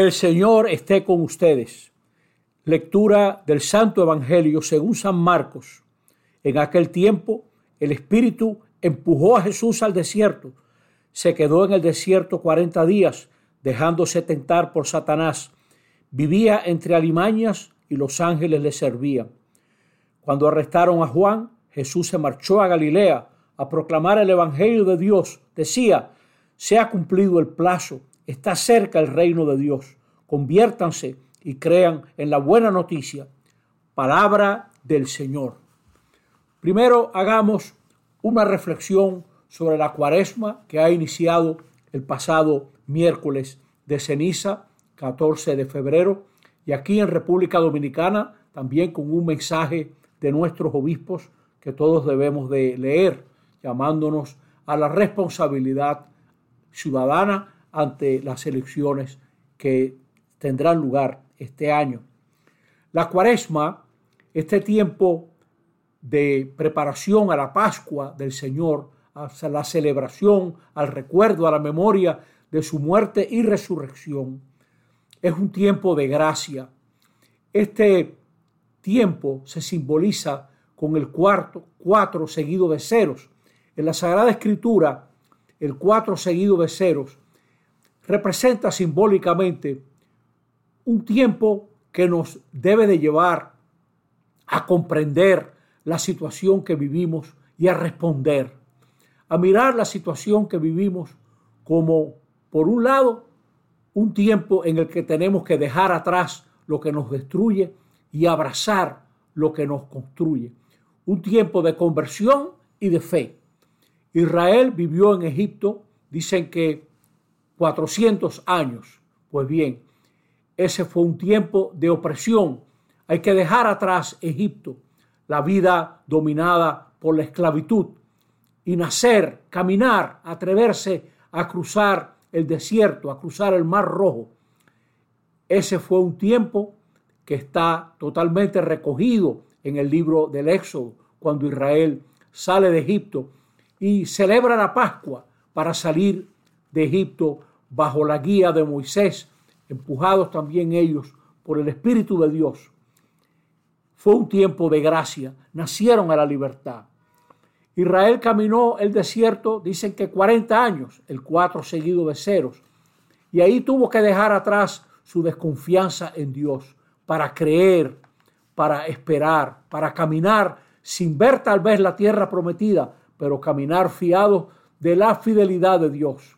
El Señor esté con ustedes. Lectura del Santo Evangelio según San Marcos. En aquel tiempo el Espíritu empujó a Jesús al desierto. Se quedó en el desierto cuarenta días, dejándose tentar por Satanás. Vivía entre alimañas y los ángeles le servían. Cuando arrestaron a Juan, Jesús se marchó a Galilea a proclamar el Evangelio de Dios. Decía, se ha cumplido el plazo, está cerca el reino de Dios. Conviértanse y crean en la buena noticia. Palabra del Señor. Primero hagamos una reflexión sobre la cuaresma que ha iniciado el pasado miércoles de ceniza, 14 de febrero, y aquí en República Dominicana también con un mensaje de nuestros obispos que todos debemos de leer, llamándonos a la responsabilidad ciudadana ante las elecciones que tendrán lugar este año. La cuaresma, este tiempo de preparación a la Pascua del Señor, a la celebración, al recuerdo, a la memoria de su muerte y resurrección, es un tiempo de gracia. Este tiempo se simboliza con el cuarto, cuatro seguido de ceros. En la Sagrada Escritura, el cuatro seguido de ceros representa simbólicamente un tiempo que nos debe de llevar a comprender la situación que vivimos y a responder, a mirar la situación que vivimos como, por un lado, un tiempo en el que tenemos que dejar atrás lo que nos destruye y abrazar lo que nos construye. Un tiempo de conversión y de fe. Israel vivió en Egipto, dicen que 400 años. Pues bien, ese fue un tiempo de opresión. Hay que dejar atrás Egipto, la vida dominada por la esclavitud, y nacer, caminar, atreverse a cruzar el desierto, a cruzar el mar rojo. Ese fue un tiempo que está totalmente recogido en el libro del Éxodo, cuando Israel sale de Egipto y celebra la Pascua para salir de Egipto bajo la guía de Moisés, empujados también ellos por el Espíritu de Dios. Fue un tiempo de gracia, nacieron a la libertad. Israel caminó el desierto, dicen que 40 años, el cuatro seguido de ceros, y ahí tuvo que dejar atrás su desconfianza en Dios para creer, para esperar, para caminar sin ver tal vez la tierra prometida, pero caminar fiados de la fidelidad de Dios.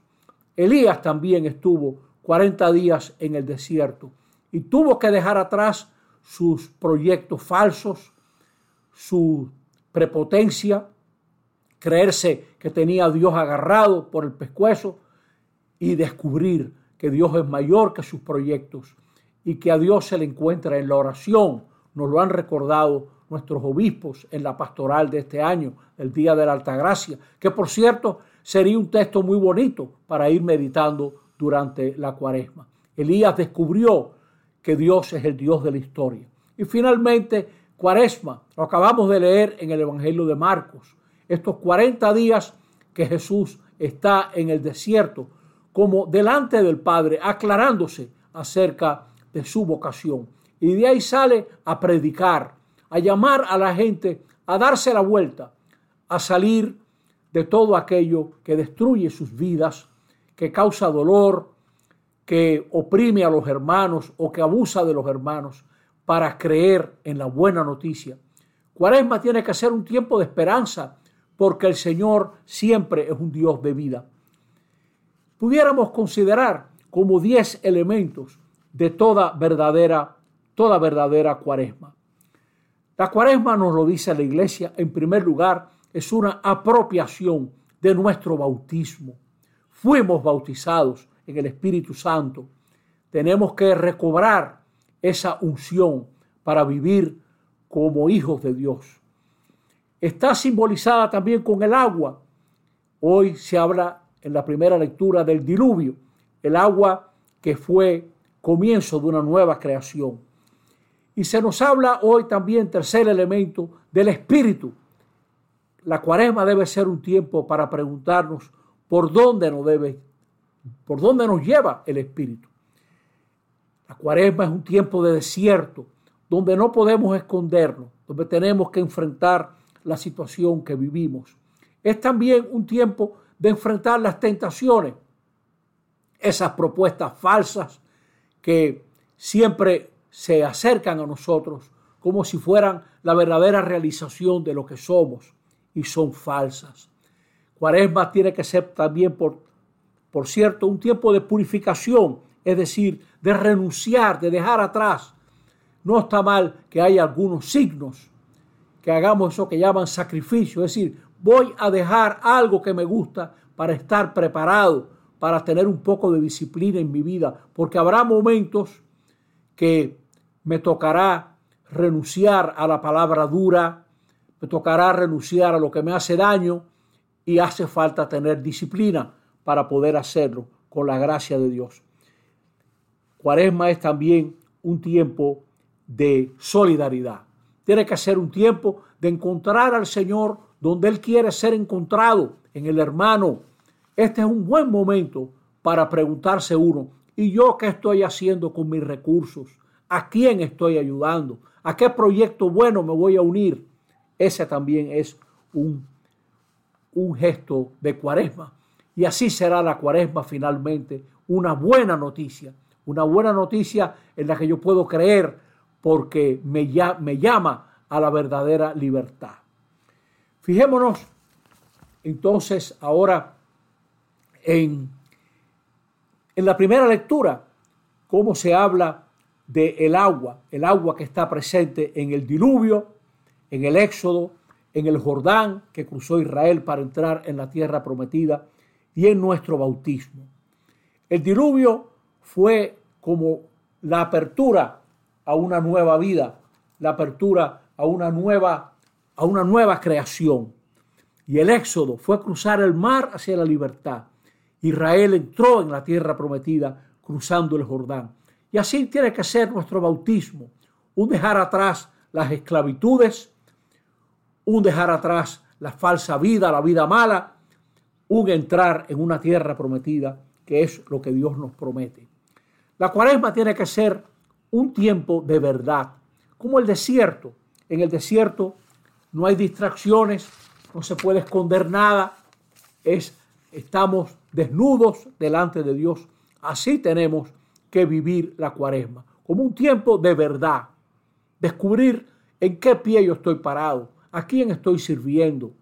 Elías también estuvo 40 días en el desierto y tuvo que dejar atrás sus proyectos falsos, su prepotencia, creerse que tenía a Dios agarrado por el pescuezo y descubrir que Dios es mayor que sus proyectos y que a Dios se le encuentra en la oración. Nos lo han recordado nuestros obispos en la pastoral de este año, el Día de la Altagracia, que por cierto sería un texto muy bonito para ir meditando durante la cuaresma. Elías descubrió que Dios es el Dios de la historia. Y finalmente, cuaresma, lo acabamos de leer en el Evangelio de Marcos, estos 40 días que Jesús está en el desierto, como delante del Padre, aclarándose acerca de su vocación. Y de ahí sale a predicar, a llamar a la gente a darse la vuelta, a salir de todo aquello que destruye sus vidas, que causa dolor, que oprime a los hermanos o que abusa de los hermanos para creer en la buena noticia. Cuaresma tiene que ser un tiempo de esperanza porque el Señor siempre es un Dios de vida. Pudiéramos considerar como diez elementos de toda verdadera, toda verdadera cuaresma. La cuaresma nos lo dice la iglesia, en primer lugar, es una apropiación de nuestro bautismo. Fuimos bautizados en el Espíritu Santo. Tenemos que recobrar esa unción para vivir como hijos de Dios. Está simbolizada también con el agua. Hoy se habla en la primera lectura del diluvio, el agua que fue comienzo de una nueva creación. Y se nos habla hoy también, tercer elemento, del espíritu. La cuaresma debe ser un tiempo para preguntarnos por dónde nos debe, por dónde nos lleva el espíritu. La cuaresma es un tiempo de desierto, donde no podemos escondernos, donde tenemos que enfrentar la situación que vivimos. Es también un tiempo de enfrentar las tentaciones, esas propuestas falsas que siempre se acercan a nosotros como si fueran la verdadera realización de lo que somos y son falsas. Cuaresma tiene que ser también, por, por cierto, un tiempo de purificación, es decir, de renunciar, de dejar atrás. No está mal que haya algunos signos, que hagamos eso que llaman sacrificio, es decir, voy a dejar algo que me gusta para estar preparado, para tener un poco de disciplina en mi vida, porque habrá momentos que me tocará renunciar a la palabra dura, me tocará renunciar a lo que me hace daño y hace falta tener disciplina para poder hacerlo con la gracia de Dios. Cuaresma es también un tiempo de solidaridad. Tiene que ser un tiempo de encontrar al Señor donde Él quiere ser encontrado, en el hermano. Este es un buen momento para preguntarse uno, ¿y yo qué estoy haciendo con mis recursos? ¿A quién estoy ayudando? ¿A qué proyecto bueno me voy a unir? Ese también es un, un gesto de cuaresma. Y así será la cuaresma finalmente, una buena noticia, una buena noticia en la que yo puedo creer porque me, me llama a la verdadera libertad. Fijémonos entonces ahora en, en la primera lectura, cómo se habla del el agua, el agua que está presente en el diluvio, en el éxodo, en el Jordán que cruzó Israel para entrar en la tierra prometida y en nuestro bautismo. El diluvio fue como la apertura a una nueva vida, la apertura a una nueva, a una nueva creación. Y el éxodo fue cruzar el mar hacia la libertad. Israel entró en la tierra prometida cruzando el Jordán. Y así tiene que ser nuestro bautismo, un dejar atrás las esclavitudes, un dejar atrás la falsa vida, la vida mala, un entrar en una tierra prometida, que es lo que Dios nos promete. La cuaresma tiene que ser un tiempo de verdad, como el desierto. En el desierto no hay distracciones, no se puede esconder nada, es, estamos desnudos delante de Dios. Así tenemos que vivir la cuaresma, como un tiempo de verdad, descubrir en qué pie yo estoy parado, a quién estoy sirviendo,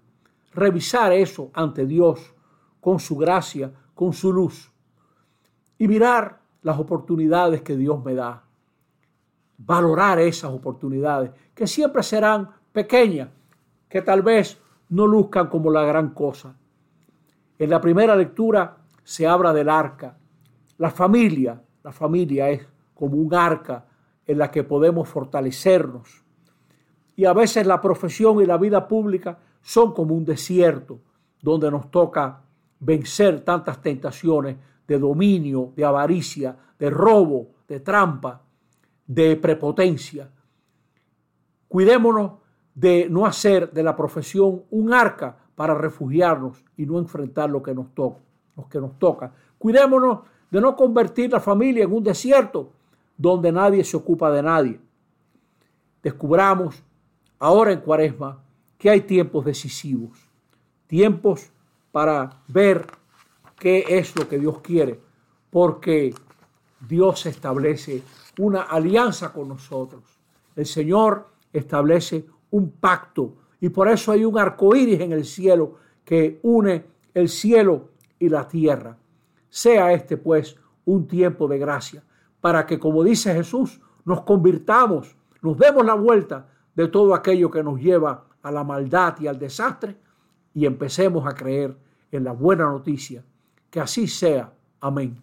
revisar eso ante Dios con su gracia, con su luz y mirar las oportunidades que Dios me da, valorar esas oportunidades que siempre serán pequeñas, que tal vez no luzcan como la gran cosa. En la primera lectura se habla del arca, la familia, la familia es como un arca en la que podemos fortalecernos. Y a veces la profesión y la vida pública son como un desierto donde nos toca vencer tantas tentaciones de dominio, de avaricia, de robo, de trampa, de prepotencia. Cuidémonos de no hacer de la profesión un arca para refugiarnos y no enfrentar lo que nos toca. Lo que nos toca. Cuidémonos de no convertir la familia en un desierto donde nadie se ocupa de nadie. Descubramos ahora en Cuaresma que hay tiempos decisivos, tiempos para ver qué es lo que Dios quiere, porque Dios establece una alianza con nosotros. El Señor establece un pacto y por eso hay un arco iris en el cielo que une el cielo y la tierra. Sea este pues un tiempo de gracia, para que, como dice Jesús, nos convirtamos, nos demos la vuelta de todo aquello que nos lleva a la maldad y al desastre y empecemos a creer en la buena noticia. Que así sea. Amén.